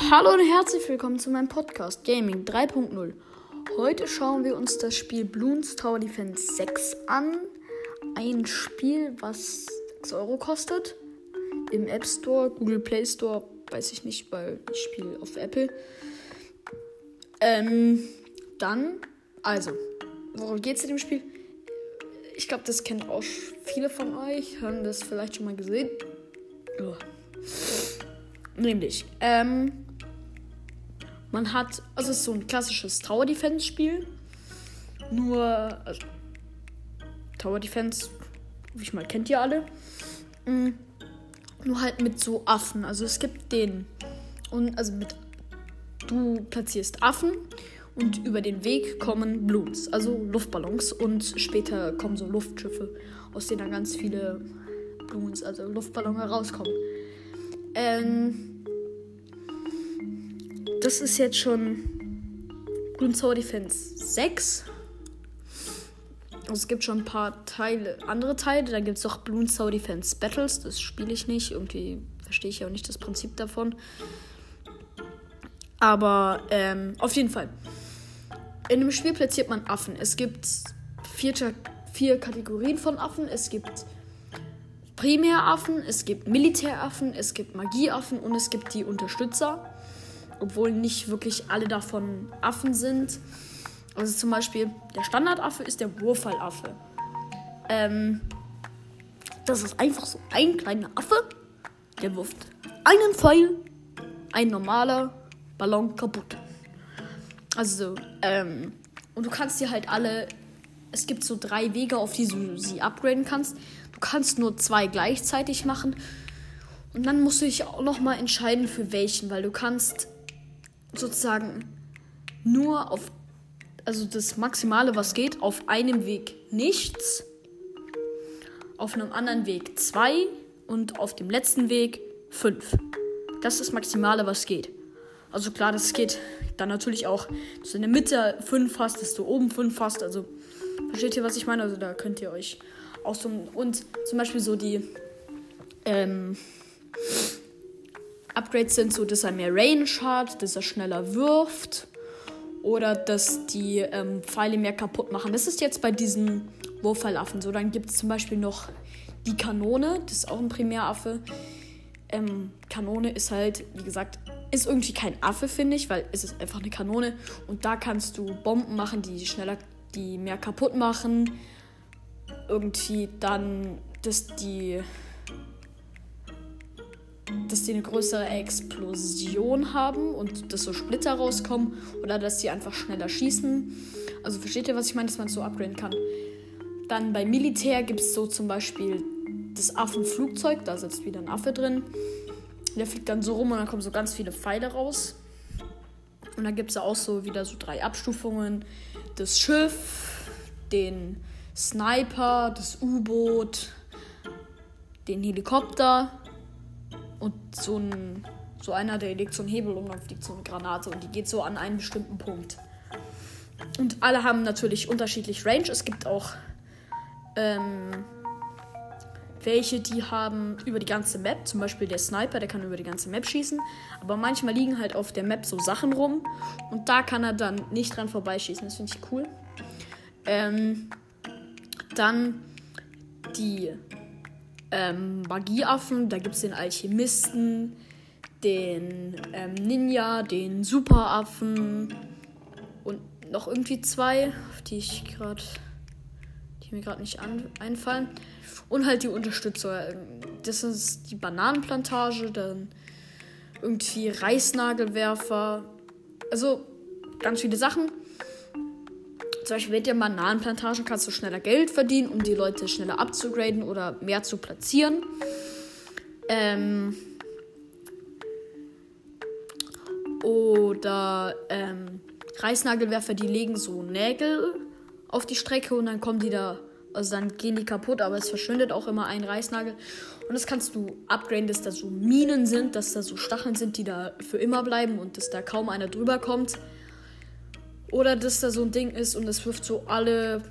Hallo und herzlich willkommen zu meinem Podcast Gaming 3.0. Heute schauen wir uns das Spiel Bloons Tower Defense 6 an. Ein Spiel, was 6 Euro kostet. Im App Store, Google Play Store, weiß ich nicht, weil ich spiele auf Apple. Ähm, dann, also, worum geht es in dem Spiel? Ich glaube, das kennen auch viele von euch, haben das vielleicht schon mal gesehen. Oh. Nämlich, ähm, man hat, also es ist so ein klassisches Tower Defense Spiel. Nur, also, Tower Defense, wie ich mal kennt ihr alle. Mhm. Nur halt mit so Affen. Also es gibt den. Und also mit. Du platzierst Affen und über den Weg kommen Balloons, also Luftballons. Und später kommen so Luftschiffe, aus denen dann ganz viele Balloons, also Luftballons herauskommen. Ähm, das ist jetzt schon Bloons Tower Defense 6. Also es gibt schon ein paar Teile, andere Teile. Da gibt es auch Bloons Tower Defense Battles. Das spiele ich nicht. Irgendwie verstehe ich auch nicht das Prinzip davon. Aber ähm, auf jeden Fall. In dem Spiel platziert man Affen. Es gibt vier, vier Kategorien von Affen. Es gibt Primäraffen, es gibt Militäraffen, es gibt Magieaffen und es gibt die Unterstützer. Obwohl nicht wirklich alle davon Affen sind. Also zum Beispiel der Standardaffe ist der Wurfallaffe. Ähm, das ist einfach so ein kleiner Affe, der wirft einen Pfeil, ein normaler Ballon kaputt. Also, ähm, und du kannst dir halt alle. Es gibt so drei Wege, auf die du sie upgraden kannst. Du kannst nur zwei gleichzeitig machen. Und dann musst du dich auch nochmal entscheiden, für welchen, weil du kannst sozusagen nur auf, also das Maximale, was geht, auf einem Weg nichts, auf einem anderen Weg zwei und auf dem letzten Weg fünf. Das ist das Maximale, was geht. Also klar, das geht dann natürlich auch, dass du in der Mitte 5 hast, dass du oben 5 hast. Also versteht ihr, was ich meine? Also da könnt ihr euch auch so. Und zum Beispiel so die ähm, Upgrades sind so, dass er mehr Range hat, dass er schneller wirft. Oder dass die ähm, Pfeile mehr kaputt machen. Das ist jetzt bei diesen Wurfpfeilaffen so. Dann gibt es zum Beispiel noch die Kanone. Das ist auch ein Primäraffe. Ähm, Kanone ist halt, wie gesagt, ist irgendwie kein Affe, finde ich, weil es ist einfach eine Kanone. Und da kannst du Bomben machen, die schneller, die mehr kaputt machen. Irgendwie dann, dass die. dass die eine größere Explosion haben und dass so Splitter rauskommen. Oder dass die einfach schneller schießen. Also versteht ihr, was ich meine, dass man es so upgraden kann. Dann bei Militär gibt es so zum Beispiel das Affenflugzeug, da sitzt wieder ein Affe drin. Der fliegt dann so rum und dann kommen so ganz viele Pfeile raus. Und dann gibt es auch so wieder so drei Abstufungen. Das Schiff, den Sniper, das U-Boot, den Helikopter und so ein so einer, der legt so einen Hebel um, dann fliegt so eine Granate und die geht so an einen bestimmten Punkt. Und alle haben natürlich unterschiedlich Range. Es gibt auch ähm, welche, die haben über die ganze Map, zum Beispiel der Sniper, der kann über die ganze Map schießen. Aber manchmal liegen halt auf der Map so Sachen rum und da kann er dann nicht dran vorbeischießen. Das finde ich cool. Ähm, dann die ähm, Magieaffen, da gibt es den Alchemisten, den ähm, Ninja, den Superaffen und noch irgendwie zwei, auf die ich gerade, die mir gerade nicht an, einfallen. Und halt die Unterstützer. Das ist die Bananenplantage, dann irgendwie Reisnagelwerfer. Also ganz viele Sachen. Zum Beispiel mit der Bananenplantage kannst du schneller Geld verdienen, um die Leute schneller abzugraden oder mehr zu platzieren. Ähm oder ähm, Reißnagelwerfer, die legen so Nägel auf die Strecke und dann kommen die da also dann gehen die kaputt, aber es verschwindet auch immer ein Reißnagel. Und das kannst du upgraden, dass da so Minen sind, dass da so Stacheln sind, die da für immer bleiben und dass da kaum einer drüber kommt. Oder dass da so ein Ding ist und es wirft so alle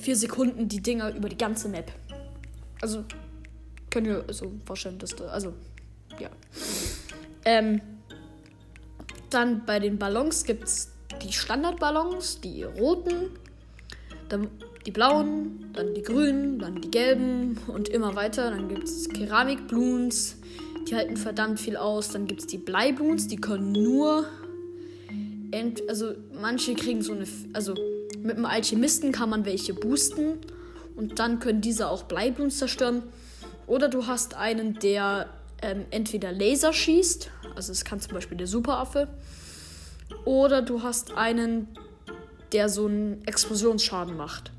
vier Sekunden die Dinger über die ganze Map. Also, könnt ihr so vorstellen, dass da. Also, ja. Ähm, Dann bei den Ballons gibt es die Standardballons, die roten, dann die blauen, dann die grünen, dann die gelben und immer weiter. Dann gibt es Keramikbloons, die halten verdammt viel aus. Dann gibt es die Bleibloons, die können nur. also manche kriegen so eine. Also mit dem Alchemisten kann man welche boosten und dann können diese auch Bleibloons zerstören. Oder du hast einen, der ähm, entweder Laser schießt, also es kann zum Beispiel der Superaffe, oder du hast einen, der so einen Explosionsschaden macht.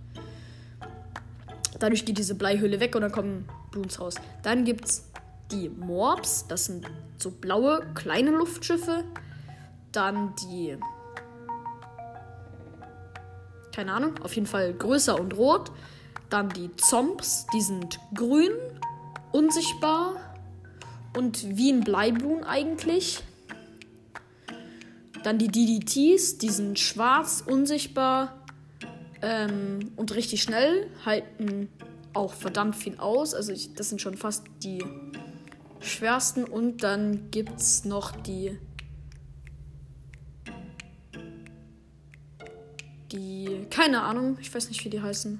Dadurch geht diese Bleihülle weg und dann kommen Bloons raus. Dann gibt es die Morbs, das sind so blaue kleine Luftschiffe. Dann die. Keine Ahnung, auf jeden Fall größer und rot. Dann die Zomps, die sind grün, unsichtbar und wie ein Bleiblumen eigentlich. Dann die DDTs, die sind schwarz, unsichtbar ähm, und richtig schnell, halten auch verdammt viel aus. Also ich, das sind schon fast die schwersten. Und dann gibt es noch die. Die. Keine Ahnung, ich weiß nicht, wie die heißen.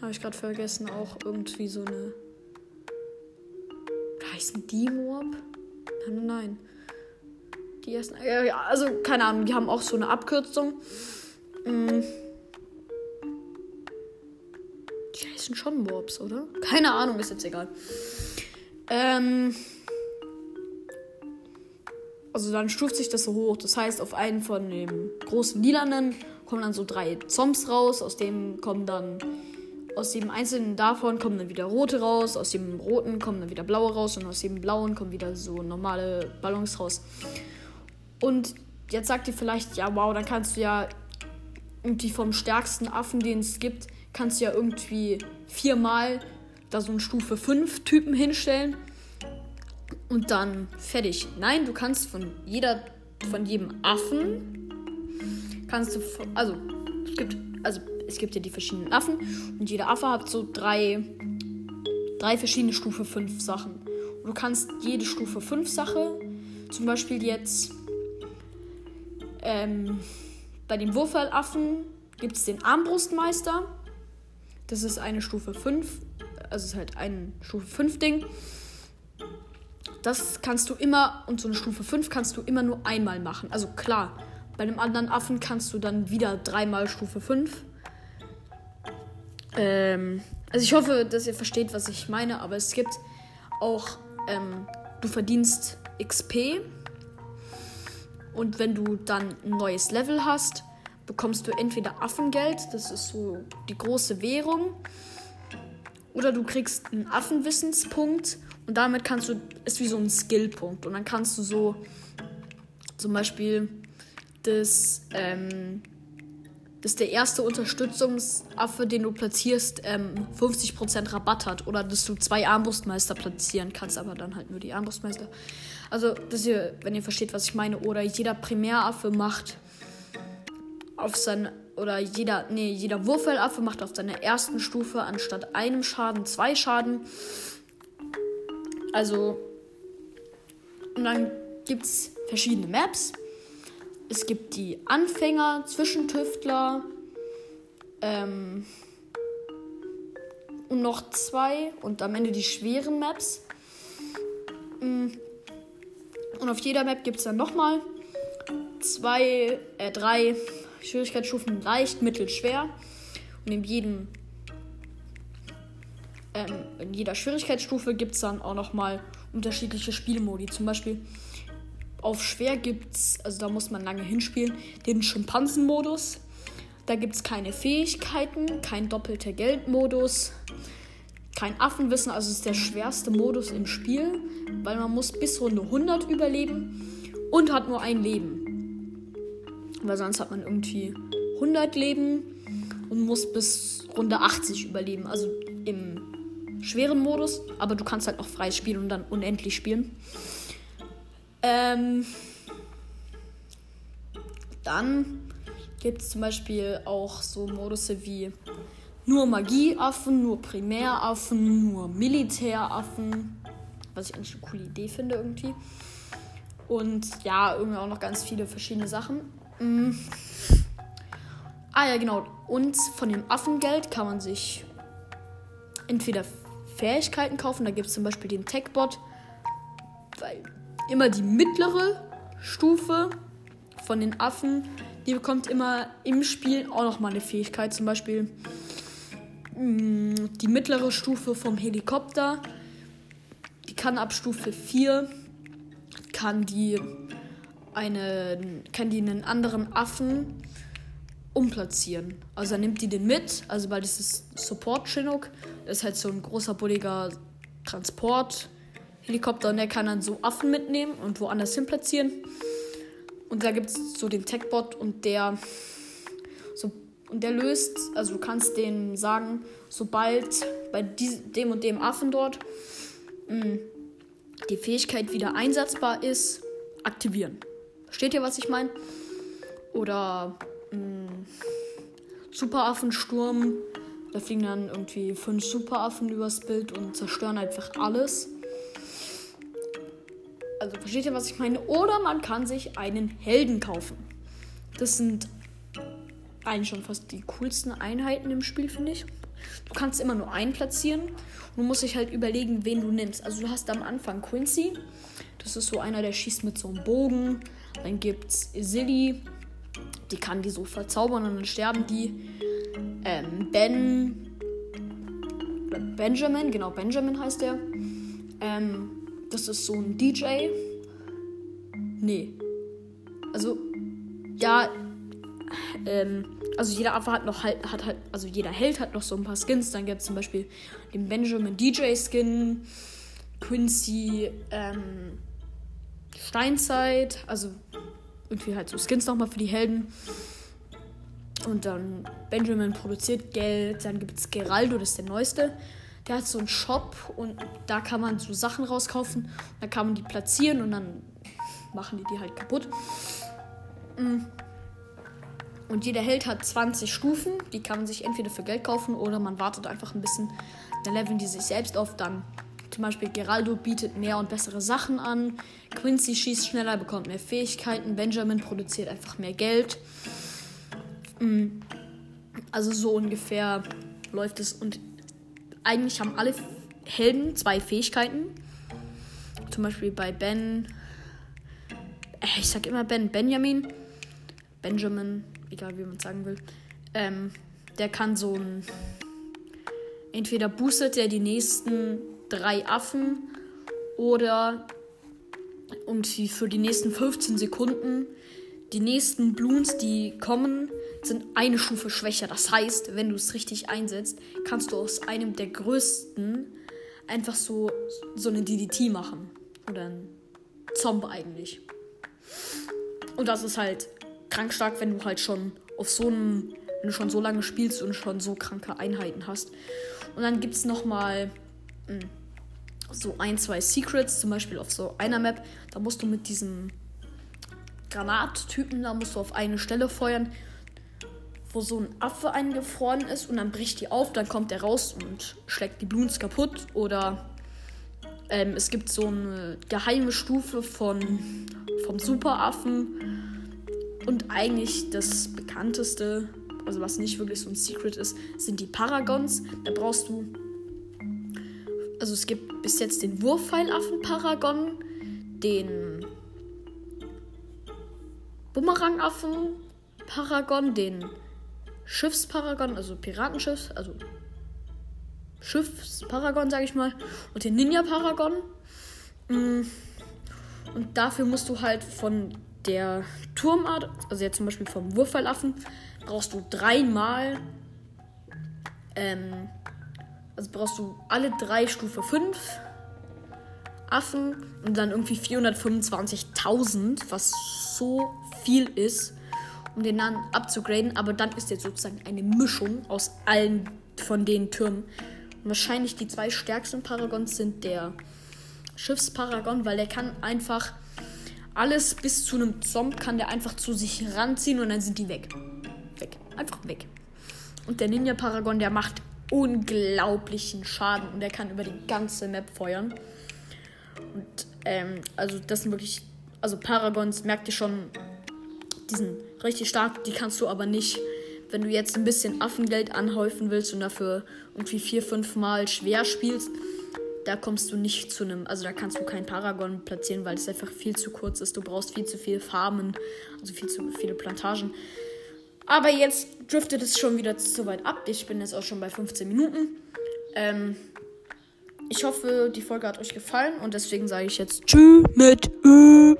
Habe ich gerade vergessen. Auch irgendwie so eine. Heißen die Moab? Nein, nein. Die ersten. Ja, also, keine Ahnung, die haben auch so eine Abkürzung. Mhm. Die heißen schon Mobs, oder? Keine Ahnung, ist jetzt egal. Ähm. Also dann stuft sich das so hoch. Das heißt, auf einen von den großen Lilanen kommen dann so drei Zombs raus. Aus dem kommen dann. Aus jedem einzelnen davon kommen dann wieder rote raus. Aus dem roten kommen dann wieder blaue raus. Und aus dem blauen kommen wieder so normale Ballons raus. Und jetzt sagt ihr vielleicht, ja, wow, dann kannst du ja irgendwie vom stärksten Affen, den es gibt, kannst du ja irgendwie viermal da so einen Stufe 5 Typen hinstellen und dann fertig. Nein, du kannst von jeder, von jedem Affen kannst du, also es gibt, also es gibt ja die verschiedenen Affen und jeder Affe hat so drei, drei verschiedene Stufe 5 Sachen. Und du kannst jede Stufe 5 Sache, zum Beispiel jetzt ähm, bei dem Wurfwallaffen gibt es den Armbrustmeister. Das ist eine Stufe 5. Also ist halt ein Stufe 5 Ding. Das kannst du immer, und so eine Stufe 5 kannst du immer nur einmal machen. Also klar, bei einem anderen Affen kannst du dann wieder dreimal Stufe 5. Ähm, also ich hoffe, dass ihr versteht, was ich meine, aber es gibt auch, ähm, du verdienst XP. Und wenn du dann ein neues Level hast, bekommst du entweder Affengeld, das ist so die große Währung, oder du kriegst einen Affenwissenspunkt und damit kannst du, ist wie so ein Skillpunkt. Und dann kannst du so zum Beispiel das, ähm, dass der erste Unterstützungsaffe, den du platzierst, ähm, 50% Rabatt hat. Oder dass du zwei Armbrustmeister platzieren kannst, aber dann halt nur die Armbrustmeister. Also, dass ihr, wenn ihr versteht, was ich meine, oder jeder Primäraffe macht auf sein oder jeder nee, jeder Wurfelaffe macht auf seiner ersten Stufe anstatt einem Schaden zwei Schaden. Also und dann gibt es verschiedene Maps. Es gibt die Anfänger, Zwischentüftler ähm, und noch zwei und am Ende die schweren Maps. Mm. Und auf jeder Map gibt es dann nochmal zwei, äh, drei Schwierigkeitsstufen leicht, mittel, schwer. Und in jedem ähm, in jeder Schwierigkeitsstufe gibt es dann auch nochmal unterschiedliche Spielmodi. Zum Beispiel auf schwer gibt es, also da muss man lange hinspielen, den Schimpansenmodus. Da gibt es keine Fähigkeiten, kein doppelter Geldmodus, kein Affenwissen, also ist der schwerste Modus im Spiel, weil man muss bis Runde 100 überleben und hat nur ein Leben. Weil sonst hat man irgendwie 100 Leben und muss bis Runde 80 überleben. Also im schweren Modus. Aber du kannst halt noch frei spielen und dann unendlich spielen. Ähm, dann gibt es zum Beispiel auch so Modusse wie nur Magieaffen, nur Primäraffen, nur Militäraffen. Was ich eigentlich eine coole Idee finde irgendwie. Und ja, irgendwie auch noch ganz viele verschiedene Sachen. Mhm. Ah ja, genau. Und von dem Affengeld kann man sich entweder Fähigkeiten kaufen. Da gibt es zum Beispiel den Techbot. Weil immer die mittlere Stufe von den Affen, die bekommt immer im Spiel auch noch mal eine Fähigkeit. Zum Beispiel mm, die mittlere Stufe vom Helikopter. Die kann ab Stufe 4 kann die eine kann die einen anderen Affen umplatzieren. Also er nimmt die den mit, also weil das ist Support Chinook, das ist halt so ein großer bulliger Transport-Helikopter und der kann dann so Affen mitnehmen und woanders hin platzieren. Und da gibt es so den Techbot und der so und der löst, also du kannst denen sagen, sobald bei dem und dem Affen dort mh, mm, die Fähigkeit wieder einsatzbar ist, aktivieren. Versteht ihr, was ich meine? Oder Mm. Superaffensturm. Da fliegen dann irgendwie fünf Superaffen übers Bild und zerstören einfach alles. Also versteht ihr, was ich meine? Oder man kann sich einen Helden kaufen. Das sind eigentlich schon fast die coolsten Einheiten im Spiel, finde ich. Du kannst immer nur einen platzieren. Und du musst dich halt überlegen, wen du nimmst. Also du hast am Anfang Quincy. Das ist so einer, der schießt mit so einem Bogen. Dann gibt es Silly die kann die so verzaubern und dann sterben die. Ähm, ben. Benjamin, genau, Benjamin heißt der. Ähm, das ist so ein DJ. Nee. Also, ja, ähm, also jeder Affe hat noch halt, hat halt, also jeder Held hat noch so ein paar Skins. Dann gibt es zum Beispiel den Benjamin DJ Skin, Quincy, ähm, Steinzeit, also irgendwie halt so Skins nochmal für die Helden. Und dann Benjamin produziert Geld. Dann gibt es Geraldo, das ist der neueste. Der hat so einen Shop und da kann man so Sachen rauskaufen. Da kann man die platzieren und dann machen die die halt kaputt. Mm. Und jeder Held hat 20 Stufen. Die kann man sich entweder für Geld kaufen oder man wartet einfach ein bisschen. Dann leveln die sich selbst auf. Dann zum Beispiel Geraldo bietet mehr und bessere Sachen an. Quincy schießt schneller, bekommt mehr Fähigkeiten. Benjamin produziert einfach mehr Geld. Mm. Also so ungefähr läuft es. Und eigentlich haben alle Helden zwei Fähigkeiten. Zum Beispiel bei Ben. Äh, ich sag immer Ben, Benjamin. Benjamin, egal wie man es sagen will. Ähm, der kann so ein. Entweder boostet er die nächsten drei Affen oder irgendwie für die nächsten 15 Sekunden. Die nächsten Bloons, die kommen, sind eine Stufe schwächer. Das heißt, wenn du es richtig einsetzt, kannst du aus einem der größten einfach so, so eine DDT machen. Oder ein Zomb eigentlich. Und das ist halt krank stark, wenn du halt schon auf so einem, wenn du schon so lange spielst und schon so kranke Einheiten hast. Und dann gibt es nochmal. Mh, hm, so ein, zwei Secrets, zum Beispiel auf so einer Map. Da musst du mit diesem Granattypen, da musst du auf eine Stelle feuern, wo so ein Affe eingefroren ist und dann bricht die auf, dann kommt der raus und schlägt die Bloons kaputt. Oder ähm, es gibt so eine geheime Stufe von, vom Superaffen. Und eigentlich das bekannteste, also was nicht wirklich so ein Secret ist, sind die Paragons. Da brauchst du also es gibt bis jetzt den Wurfpfeilaffen-Paragon, den Bumerangaffen-Paragon, den Schiffsparagon, also Piratenschiff, also Schiffsparagon, sage ich mal, und den Ninja-Paragon. Mm. Und dafür musst du halt von der Turmart, also jetzt zum Beispiel vom Wurfpfeilaffen, brauchst du dreimal ähm, also brauchst du alle drei Stufe 5 Affen und dann irgendwie 425.000, was so viel ist, um den dann abzugraden. Aber dann ist jetzt sozusagen eine Mischung aus allen von den Türmen. Und wahrscheinlich die zwei stärksten Paragons sind der Schiffsparagon, weil der kann einfach alles bis zu einem Zomb kann der einfach zu sich ranziehen und dann sind die weg. Weg. Einfach weg. Und der Ninja Paragon, der macht unglaublichen Schaden und er kann über die ganze Map feuern. Und ähm, also das sind wirklich Also Paragons, merkt ihr schon, die sind richtig stark, die kannst du aber nicht, wenn du jetzt ein bisschen Affengeld anhäufen willst und dafür irgendwie vier, fünf Mal schwer spielst, da kommst du nicht zu einem, also da kannst du keinen Paragon platzieren, weil es einfach viel zu kurz ist. Du brauchst viel zu viele Farmen, also viel zu viele Plantagen. Aber jetzt driftet es schon wieder zu weit ab. Ich bin jetzt auch schon bei 15 Minuten. Ähm, ich hoffe, die Folge hat euch gefallen und deswegen sage ich jetzt Tschüss mit Ö.